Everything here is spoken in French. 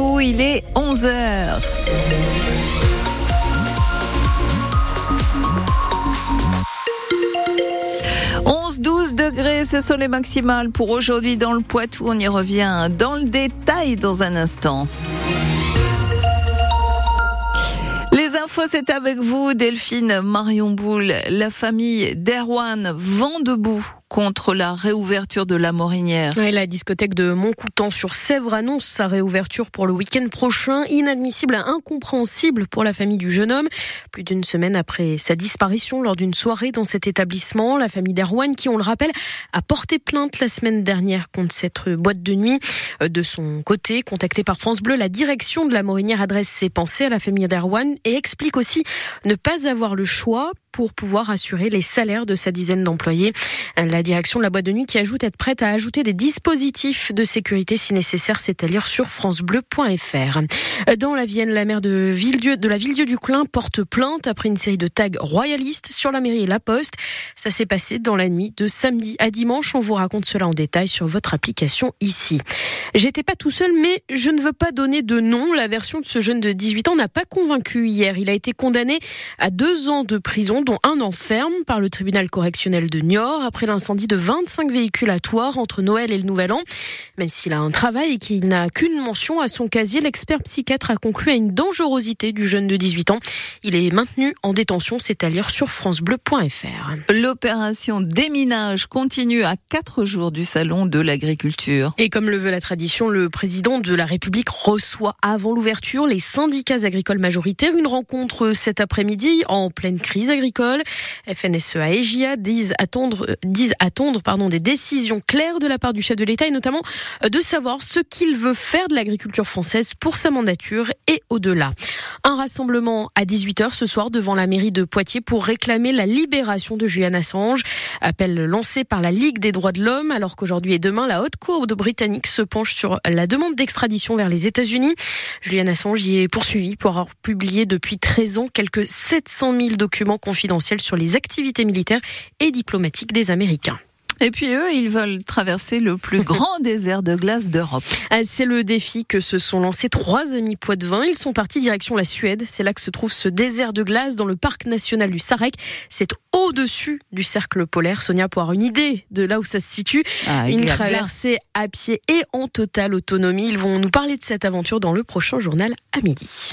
Il est 11h. 12 degrés, ce sont les maximales pour aujourd'hui dans le Poitou. On y revient dans le détail dans un instant. Les infos, c'est avec vous, Delphine Marion Boule. La famille d'Erwan vend debout contre la réouverture de la Morinière. la discothèque de Montcoutan sur Sèvres annonce sa réouverture pour le week-end prochain. Inadmissible incompréhensible pour la famille du jeune homme. Plus d'une semaine après sa disparition lors d'une soirée dans cet établissement, la famille d'Erwan, qui, on le rappelle, a porté plainte la semaine dernière contre cette boîte de nuit. Euh, de son côté, contactée par France Bleu, la direction de la Morinière adresse ses pensées à la famille d'Erwan et explique aussi ne pas avoir le choix pour pouvoir assurer les salaires de sa dizaine d'employés. La direction de la boîte de nuit qui ajoute être prête à ajouter des dispositifs de sécurité si nécessaire, c'est à lire sur francebleu.fr. Dans la Vienne, la maire de, Villedieu, de la Villedieu du Clin porte plainte après une série de tags royalistes sur la mairie et la poste. Ça s'est passé dans la nuit de samedi à dimanche. On vous raconte cela en détail sur votre application ici. J'étais pas tout seul, mais je ne veux pas donner de nom. La version de ce jeune de 18 ans n'a pas convaincu hier. Il a été condamné à deux ans de prison dont un enferme par le tribunal correctionnel de Niort après l'incendie de 25 véhicules à Toire entre Noël et le Nouvel An. Même s'il a un travail et qu'il n'a qu'une mention à son casier, l'expert psychiatre a conclu à une dangerosité du jeune de 18 ans. Il est maintenu en détention, c'est à lire sur francebleu.fr. L'opération déminage continue à quatre jours du salon de l'agriculture. Et comme le veut la tradition, le président de la République reçoit avant l'ouverture les syndicats agricoles majoritaires. Une rencontre cet après-midi en pleine crise agricole FNSEA et GIA disent attendre, pardon, des décisions claires de la part du chef de l'État et notamment euh, de savoir ce qu'il veut faire de l'agriculture française pour sa mandature et au-delà. Un rassemblement à 18h ce soir devant la mairie de Poitiers pour réclamer la libération de Julian Assange. Appel lancé par la Ligue des droits de l'homme alors qu'aujourd'hui et demain la haute cour de britannique se penche sur la demande d'extradition vers les États-Unis. Julian Assange y est poursuivi pour avoir publié depuis 13 ans quelques 700 000 documents confidentiels sur les activités militaires et diplomatiques des Américains. Et puis eux, ils veulent traverser le plus grand désert de glace d'Europe. Ah, c'est le défi que se sont lancés trois amis poitevins. Ils sont partis direction la Suède. C'est là que se trouve ce désert de glace dans le parc national du Sarek. C'est au-dessus du cercle polaire. Sonia, pour avoir une idée de là où ça se situe, ah, une traversée à pied et en totale autonomie. Ils vont nous parler de cette aventure dans le prochain journal à midi.